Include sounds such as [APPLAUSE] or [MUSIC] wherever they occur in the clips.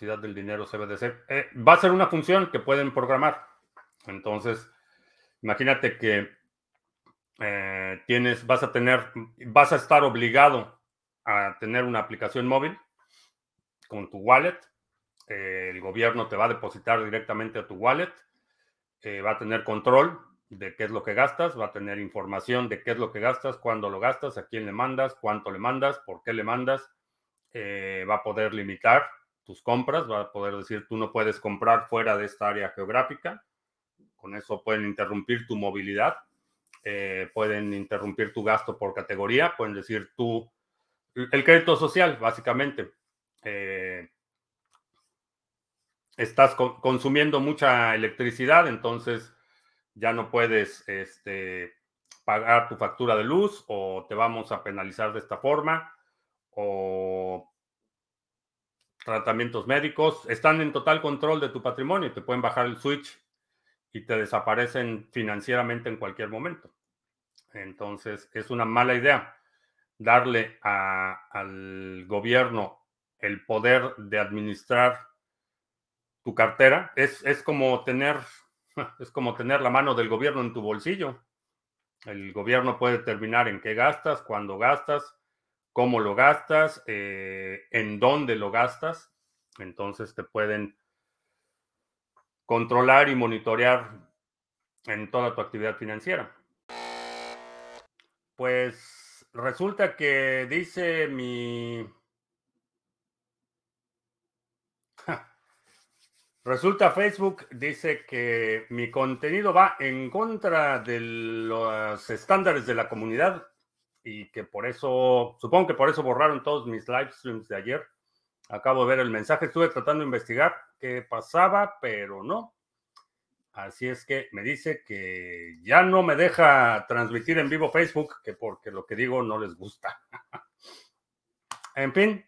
del dinero CBDC. Eh, va a ser una función que pueden programar. Entonces, imagínate que eh, tienes, vas a tener, vas a estar obligado a tener una aplicación móvil con tu wallet. Eh, el gobierno te va a depositar directamente a tu wallet. va a tener control de qué es lo que gastas, va a tener información de qué es lo que gastas, cuándo lo gastas, a quién le mandas, cuánto le mandas, por qué le mandas. va a poder limitar tus compras, va a poder decir tú no puedes comprar fuera de esta área geográfica. Con eso pueden interrumpir tu movilidad, eh, pueden interrumpir tu gasto por categoría, pueden decir tú, el crédito social, básicamente. Eh, estás consumiendo mucha electricidad, entonces ya no puedes este, pagar tu factura de luz o te vamos a penalizar de esta forma o tratamientos médicos, están en total control de tu patrimonio, te pueden bajar el switch y te desaparecen financieramente en cualquier momento. Entonces, es una mala idea darle al gobierno el poder de administrar tu cartera. Es, es, como tener, [LAUGHS] es como tener la mano del gobierno en tu bolsillo. El gobierno puede determinar en qué gastas, cuándo gastas, cómo lo gastas, eh, en dónde lo gastas. Entonces te pueden controlar y monitorear en toda tu actividad financiera. Pues resulta que dice mi... Resulta Facebook dice que mi contenido va en contra de los estándares de la comunidad y que por eso, supongo que por eso borraron todos mis live streams de ayer. Acabo de ver el mensaje, estuve tratando de investigar qué pasaba, pero no. Así es que me dice que ya no me deja transmitir en vivo Facebook, que porque lo que digo no les gusta. [LAUGHS] en fin,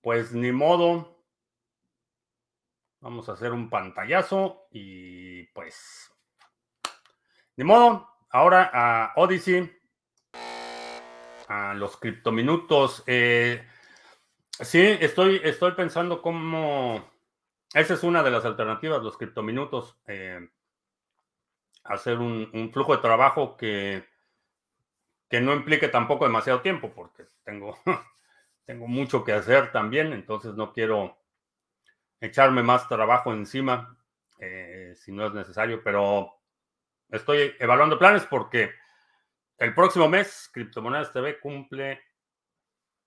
pues ni modo. Vamos a hacer un pantallazo y pues, ni modo. Ahora a Odyssey a los criptominutos. Eh, sí, estoy, estoy pensando cómo. Esa es una de las alternativas, los criptominutos. Eh, hacer un, flujo de trabajo que, que no implique tampoco demasiado tiempo, porque tengo, [LAUGHS] tengo mucho que hacer también, entonces no quiero echarme más trabajo encima eh, si no es necesario, pero estoy evaluando planes porque el próximo mes, Criptomonedas TV cumple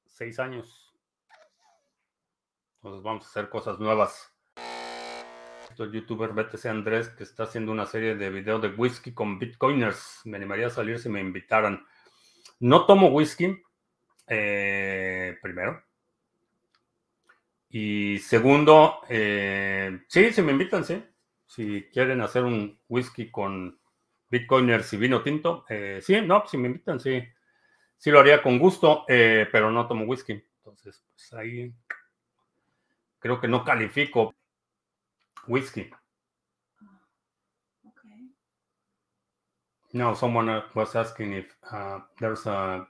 seis años. Entonces vamos a hacer cosas nuevas. El youtuber BTC Andrés que está haciendo una serie de videos de whisky con bitcoiners. Me animaría a salir si me invitaran. No tomo whisky, eh, primero. Y segundo, eh, sí, si me invitan, sí. Si quieren hacer un whisky con Bitcoiners y vino tinto. Eh, sí, no, si me invitan, sí. Sí lo haría con gusto, eh, pero no tomo whisky. Entonces, pues ahí creo que no califico whisky. No, someone was asking if uh, there's a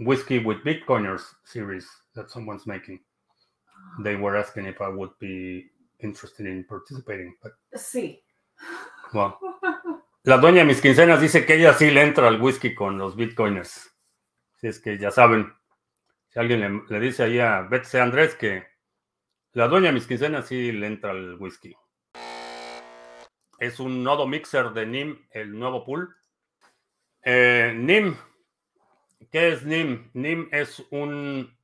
whiskey with Bitcoiners series that someone's making. They were asking if I would be interested in participating. But... Sí. Well, [LAUGHS] La dueña de mis quincenas dice que ella sí le entra al whisky con los bitcoiners. Si es que ya saben, si alguien le, dice ahí a Betsy Andrés que la dueña de mis quincenas sí le entra al whisky. Es un nodo mixer de NIM, el nuevo pool. Eh, NIM, ¿qué es NIM? NIM es un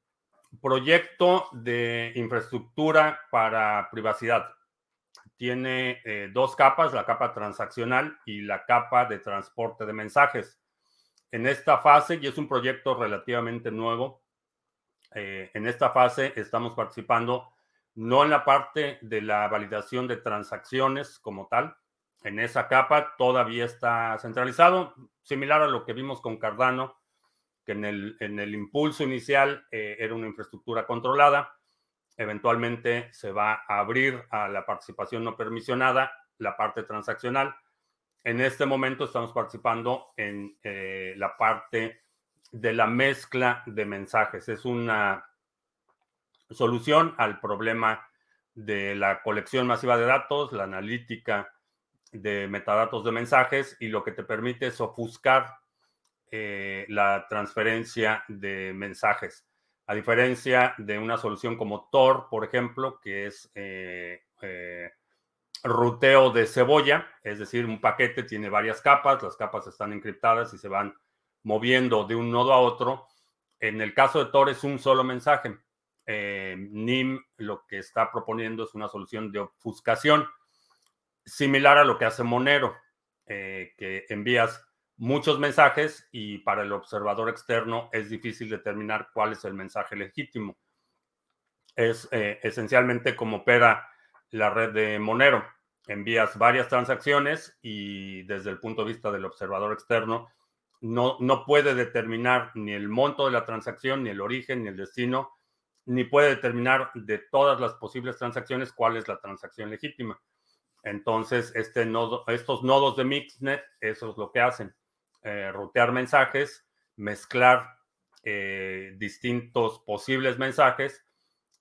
proyecto de infraestructura para privacidad tiene eh, dos capas, la capa transaccional y la capa de transporte de mensajes. En esta fase, y es un proyecto relativamente nuevo, eh, en esta fase estamos participando no en la parte de la validación de transacciones como tal. En esa capa todavía está centralizado, similar a lo que vimos con Cardano, que en el, en el impulso inicial eh, era una infraestructura controlada Eventualmente se va a abrir a la participación no permisionada, la parte transaccional. En este momento estamos participando en eh, la parte de la mezcla de mensajes. Es una, solución al problema de la colección masiva de datos, la analítica de metadatos de mensajes y lo que te permite es ofuscar eh, la transferencia de mensajes. A diferencia de una solución como Tor, por ejemplo, que es eh, eh, ruteo de cebolla, es decir, un paquete tiene varias capas, las capas están encriptadas y se van moviendo de un nodo a otro. En el caso de Tor es un solo mensaje. NIM lo que está proponiendo es una solución de ofuscación similar a lo que hace Monero, que envías muchos mensajes y para el observador externo es difícil determinar cuál es el mensaje legítimo. Es eh, esencialmente como opera la red de Monero. Envías varias transacciones y desde el punto de vista del observador externo no, no puede determinar ni el monto de la transacción, ni el origen, ni el destino, ni puede determinar de todas las posibles transacciones cuál es la transacción legítima. Entonces, este nodo, estos nodos de Mixnet, eso es lo que hacen eh, rutear mensajes, mezclar eh, distintos posibles mensajes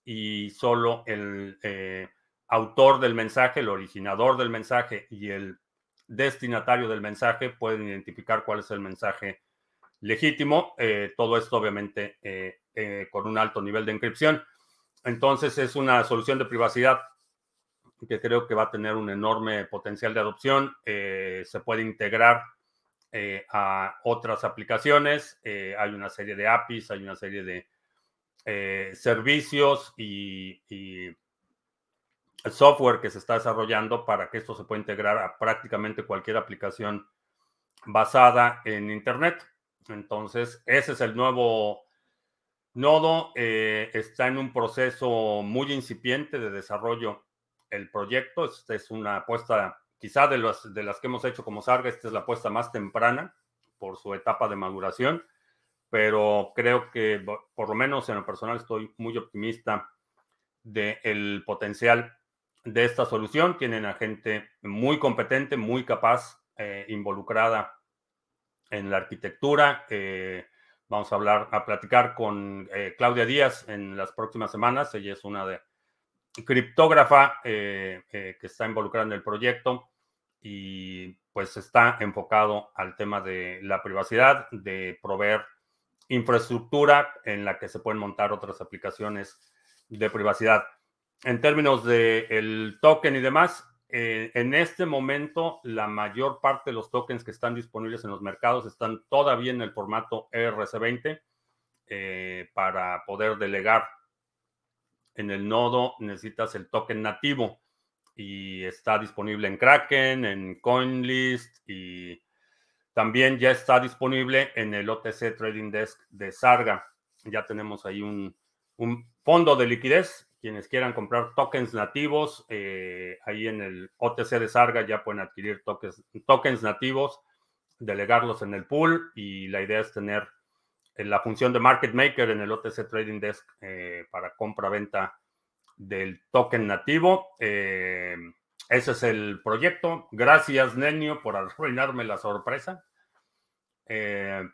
y solo el eh, autor del mensaje, el originador del mensaje y el destinatario del mensaje pueden identificar cuál es el mensaje legítimo. todo esto obviamente con un alto nivel de encripción. Entonces es una solución de privacidad que creo que va a tener un enorme potencial de adopción. se puede integrar eh, a otras aplicaciones. Eh, hay una serie de APIs, hay una serie de eh, servicios y, software que se está desarrollando para que esto se pueda integrar a prácticamente cualquier aplicación basada en Internet. Entonces, ese es el nuevo nodo. está en un proceso muy incipiente de desarrollo el proyecto. Esta es una apuesta quizá de, las que hemos hecho como Sarga, esta es la apuesta más temprana por su etapa de maduración, pero creo que por lo menos en lo personal estoy muy optimista del potencial de esta solución. Tienen a gente muy competente, muy capaz, eh, involucrada en la arquitectura. Eh, vamos a hablar, a platicar con eh, Claudia Díaz en las próximas semanas. Ella es una criptógrafa que está involucrada en el proyecto y pues está enfocado al tema de la privacidad, de proveer infraestructura en la que se pueden montar otras aplicaciones de privacidad. En términos del el token y demás, eh, en este momento la mayor parte de los tokens que están disponibles en los mercados están todavía en el formato ERC20 eh, para poder delegar en el nodo necesitas el token nativo y está disponible en Kraken, en CoinList y también ya está disponible en el OTC Trading Desk de Sarga. Ya tenemos ahí un, fondo de liquidez. Quienes quieran comprar tokens nativos, eh, ahí en el OTC de Sarga ya pueden adquirir tokens, tokens nativos, delegarlos en el pool y la idea es tener eh, la función de market maker en el OTC Trading Desk eh, para compra-venta del token nativo. Eh, ese es el proyecto. Gracias, Nenio, por arruinarme la sorpresa. Eh,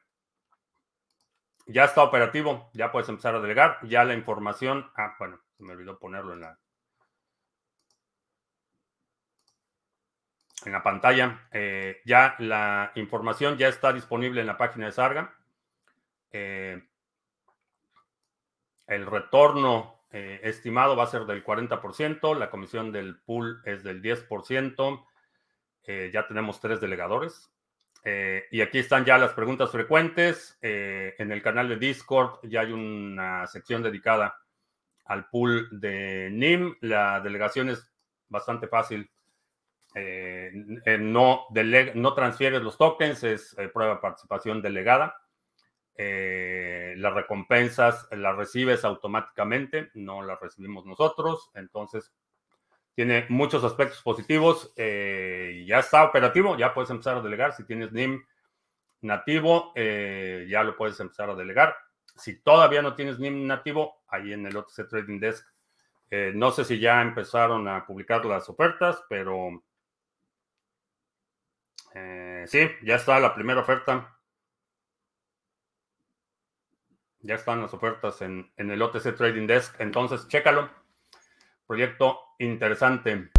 ya está operativo, ya puedes empezar a delegar. Ya la información. Ah, bueno, se me olvidó ponerlo en la. En la pantalla. Eh, ya la información ya está disponible en la página de Sarga. el retorno eh, estimado va a ser del 40%, la comisión del pool es del 10%, eh, ya tenemos tres delegadores. Eh, y aquí están ya las preguntas frecuentes. en el canal de Discord ya hay una sección dedicada al pool de NIM. La delegación es bastante fácil. no, no transfieres los tokens, es prueba de participación delegada. Eh, las recompensas las recibes automáticamente, no las recibimos nosotros, entonces tiene muchos aspectos positivos. Eh, ya está operativo, ya puedes empezar a delegar. Si tienes NIM nativo, eh, ya lo puedes empezar a delegar. Si todavía no tienes NIM nativo, ahí en el OTC Trading Desk, no sé si ya empezaron a publicar las ofertas, pero sí, ya está la primera oferta Ya están las ofertas en, el OTC Trading Desk. Entonces, chécalo. Proyecto interesante.